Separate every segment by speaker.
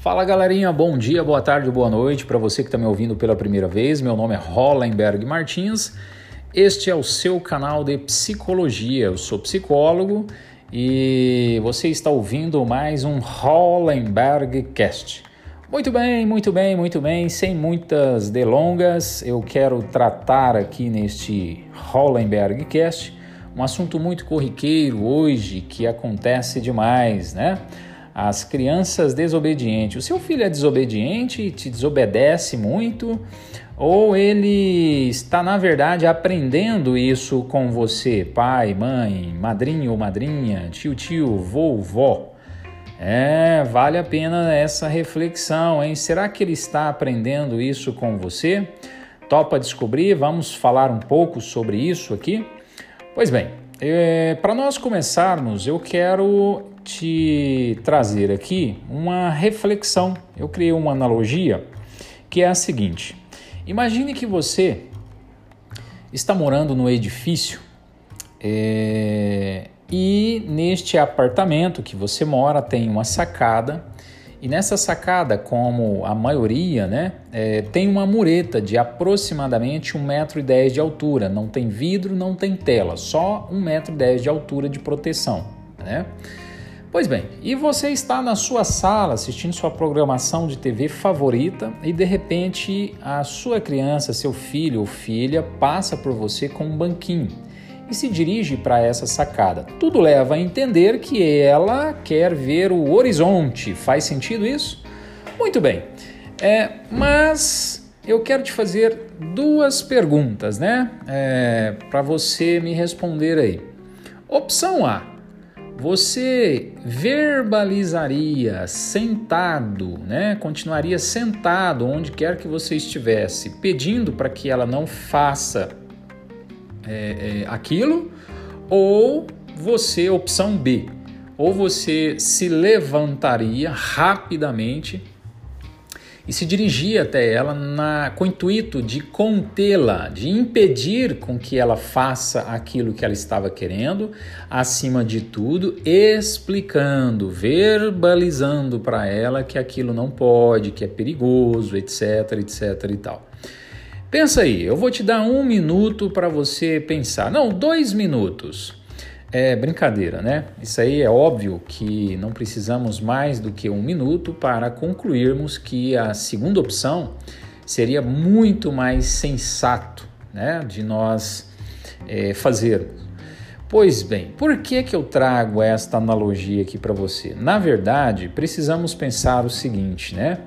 Speaker 1: Fala galerinha, bom dia, boa tarde, boa noite para você que está me ouvindo pela primeira vez. Meu nome é Hollenberg Martins. Este é o seu canal de psicologia. Eu sou psicólogo e você está ouvindo mais um Hollenberg Cast. Muito bem, muito bem, muito bem. Sem muitas delongas, eu quero tratar aqui neste Hollenberg Cast um assunto muito corriqueiro hoje que acontece demais, né? As crianças desobedientes. O seu filho é desobediente e te desobedece muito, ou ele está, na verdade, aprendendo isso com você, pai, mãe, madrinho ou madrinha, tio, tio, vovó. É, vale a pena essa reflexão, hein? Será que ele está aprendendo isso com você? Topa descobrir? Vamos falar um pouco sobre isso aqui? Pois bem, é, para nós começarmos, eu quero te trazer aqui uma reflexão. Eu criei uma analogia que é a seguinte: imagine que você está morando no edifício é, e neste apartamento que você mora tem uma sacada. E nessa sacada, como a maioria, né, é, tem uma mureta de aproximadamente 1,10m de altura. Não tem vidro, não tem tela, só 1,10m de altura de proteção. Né? Pois bem, e você está na sua sala assistindo sua programação de TV favorita e de repente a sua criança, seu filho ou filha passa por você com um banquinho e se dirige para essa sacada. Tudo leva a entender que ela quer ver o horizonte. Faz sentido isso? Muito bem. É, mas eu quero te fazer duas perguntas, né? É, para você me responder aí. Opção A você verbalizaria sentado, né? Continuaria sentado onde quer que você estivesse, pedindo para que ela não faça é, é, aquilo, ou você, opção B, ou você se levantaria rapidamente e se dirigia até ela na, com o intuito de contê-la, de impedir com que ela faça aquilo que ela estava querendo, acima de tudo, explicando, verbalizando para ela que aquilo não pode, que é perigoso, etc, etc e tal. Pensa aí, eu vou te dar um minuto para você pensar. Não, dois minutos. É brincadeira, né? Isso aí é óbvio que não precisamos mais do que um minuto para concluirmos que a segunda opção seria muito mais sensato, né? De nós é, fazermos. Pois bem, por que, que eu trago esta analogia aqui para você? Na verdade, precisamos pensar o seguinte, né?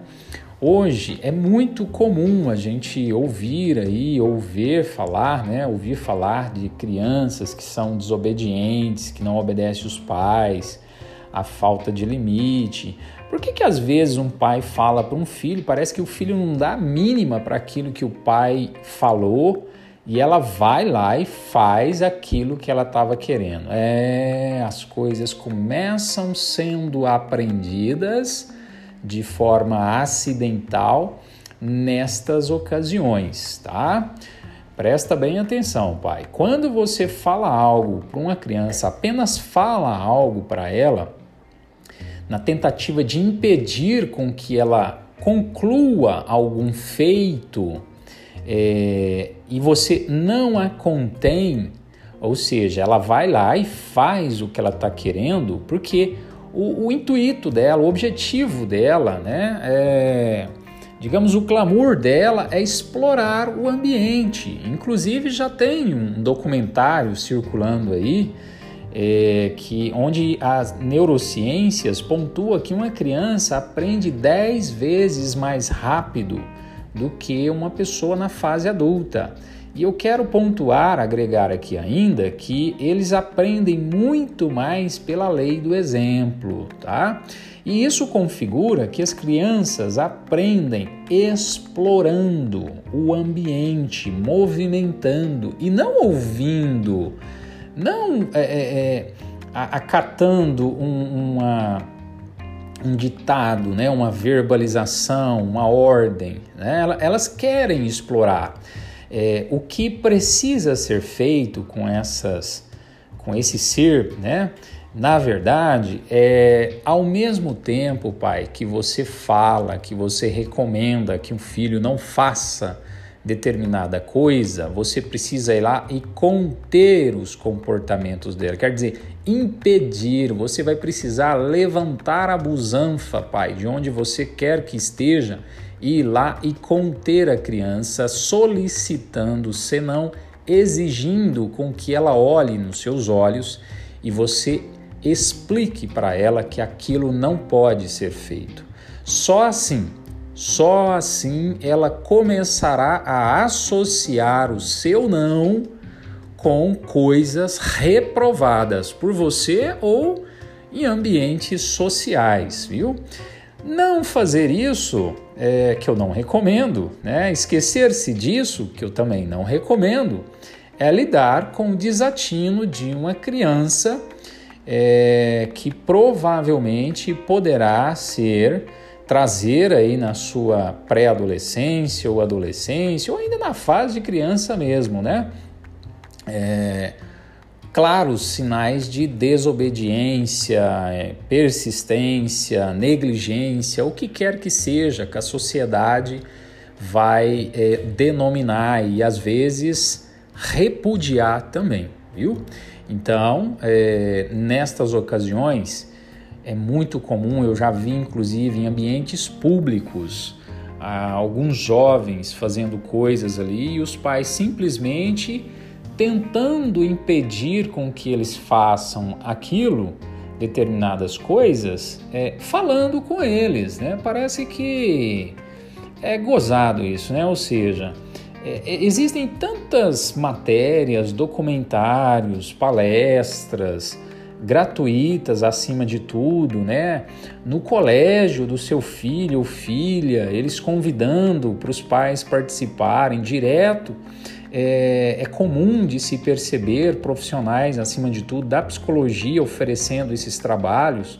Speaker 1: Hoje é muito comum a gente ouvir aí, ouvir falar, né? Ouvir falar de crianças que são desobedientes, que não obedecem os pais, a falta de limite. Por que, que às vezes um pai fala para um filho, parece que o filho não dá a mínima para aquilo que o pai falou e ela vai lá e faz aquilo que ela estava querendo? É, as coisas começam sendo aprendidas de forma acidental nestas ocasiões, tá? Presta bem atenção, pai. Quando você fala algo para uma criança, apenas fala algo para ela, na tentativa de impedir com que ela conclua algum feito é, e você não a contém, ou seja, ela vai lá e faz o que ela está querendo, porque o, o, intuito dela, o objetivo dela, né? É, digamos, o clamor dela é explorar o ambiente. Inclusive já tem um documentário circulando aí é, que onde as neurociências pontua que uma criança aprende 10 vezes mais rápido do que uma pessoa na fase adulta. E eu quero pontuar, agregar aqui ainda, que eles aprendem muito mais pela lei do exemplo, tá? E isso configura que as crianças aprendem explorando o ambiente, movimentando e não ouvindo, não é, é, é acatando um, uma, um ditado, né? uma verbalização, uma ordem. Né? Elas querem explorar. É, o que precisa ser feito com essas, com esse ser, né? Na verdade, é ao mesmo tempo, pai, que você fala, que você recomenda que um filho não faça determinada coisa, você precisa ir lá e conter os comportamentos dela. Quer dizer, impedir, você vai precisar levantar a busanfa, pai, de onde você quer que esteja, e ir lá e conter a criança, solicitando, senão exigindo com que ela olhe nos seus olhos e você explique para ela que aquilo não pode ser feito. Só assim, só assim ela começará a associar o seu não com coisas reprovadas por você ou em ambientes sociais, viu? Não fazer isso, é, que eu não recomendo, né? esquecer-se disso, que eu também não recomendo, é lidar com o desatino de uma criança é, que provavelmente poderá ser trazer aí na sua pré-adolescência ou adolescência ou ainda na fase de criança mesmo, né? É, claros sinais de desobediência, é, persistência, negligência, o que quer que seja que a sociedade vai é, denominar e às vezes repudiar também, viu? Então, é, nestas ocasiões, é muito comum, eu já vi inclusive em ambientes públicos, alguns jovens fazendo coisas ali e os pais simplesmente tentando impedir com que eles façam aquilo, determinadas coisas, é, falando com eles, né? Parece que é gozado isso, né? Ou seja, é, é, existem tantas matérias, documentários, palestras gratuitas acima de tudo, né? No colégio do seu filho ou filha, eles convidando para os pais participarem direto. É, é, comum de se perceber profissionais, acima de tudo, da psicologia oferecendo esses trabalhos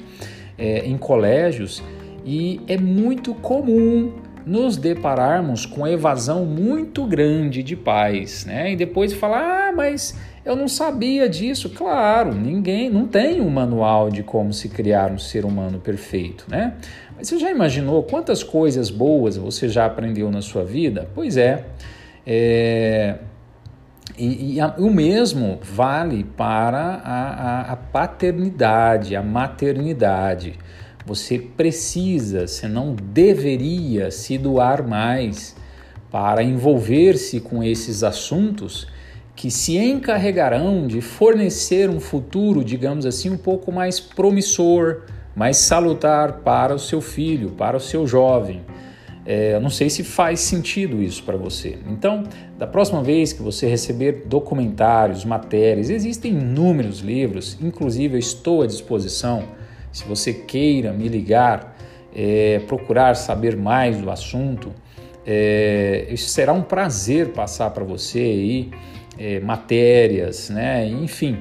Speaker 1: é, em colégios e é muito comum nos depararmos com evasão muito grande de pais, né? E depois falar, ah, mas eu não sabia disso. Claro, ninguém, não tem um manual de como se criar um ser humano perfeito, né? Mas você já imaginou quantas coisas boas você já aprendeu na sua vida? Pois é, é e, e a, o mesmo vale para a, a, a paternidade, a maternidade. Você precisa, se não deveria se doar mais para envolver-se com esses assuntos que se encarregarão de fornecer um futuro, digamos assim, um pouco mais promissor, mais salutar para o seu filho, para o seu jovem. É, não sei se faz sentido isso para você. Então, da próxima vez que você receber documentários, matérias, existem inúmeros livros, inclusive eu estou à disposição se você queira me ligar, é, procurar saber mais do assunto, é, será um prazer passar para você aí é, matérias, né? Enfim,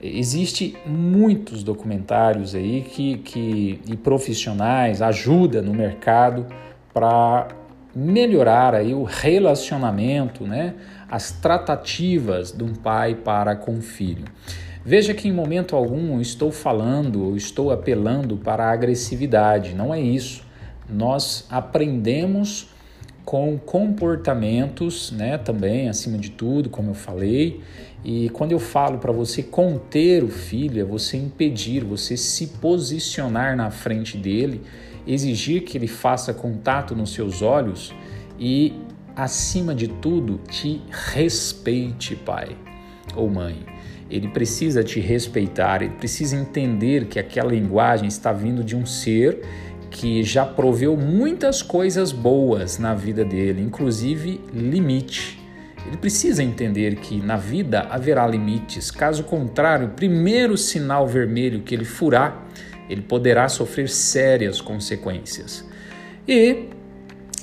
Speaker 1: existe muitos documentários aí que, que e profissionais ajuda no mercado para melhorar aí o relacionamento, né? As tratativas de um pai para com o filho. Veja que em momento algum estou falando ou estou apelando para a agressividade, não é isso. Nós aprendemos com comportamentos, né, também acima de tudo, como eu falei. E quando eu falo para você conter o filho, é você impedir, você se posicionar na frente dele, exigir que ele faça contato nos seus olhos e, acima de tudo, te respeite, pai ou mãe. Ele precisa te respeitar, ele precisa entender que aquela linguagem está vindo de um ser que já proveu muitas coisas boas na vida dele, inclusive limite. Ele precisa entender que na vida haverá limites, caso contrário, o primeiro sinal vermelho que ele furar, ele poderá sofrer sérias consequências. E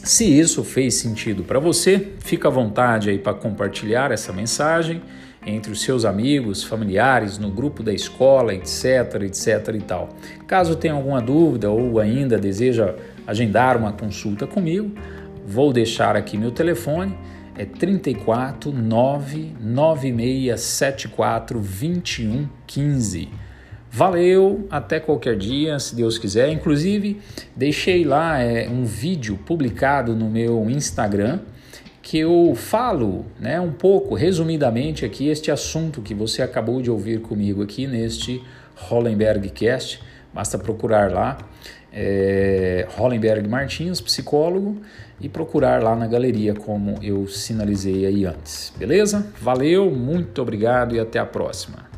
Speaker 1: se isso fez sentido para você, fica à vontade aí para compartilhar essa mensagem entre os seus amigos, familiares, no grupo da escola, etc, etc e tal. Caso tenha alguma dúvida ou ainda deseja agendar uma consulta comigo, vou deixar aqui meu telefone, é 34 99674 2115. Valeu, até qualquer dia, se Deus quiser. Inclusive, deixei lá é, um vídeo publicado no meu Instagram que eu falo né, um pouco, resumidamente, aqui este assunto que você acabou de ouvir comigo aqui neste Hollenberg Cast. Basta procurar lá, é, Hollenberg Martins, psicólogo, e procurar lá na galeria, como eu sinalizei aí antes. Beleza? Valeu, muito obrigado e até a próxima.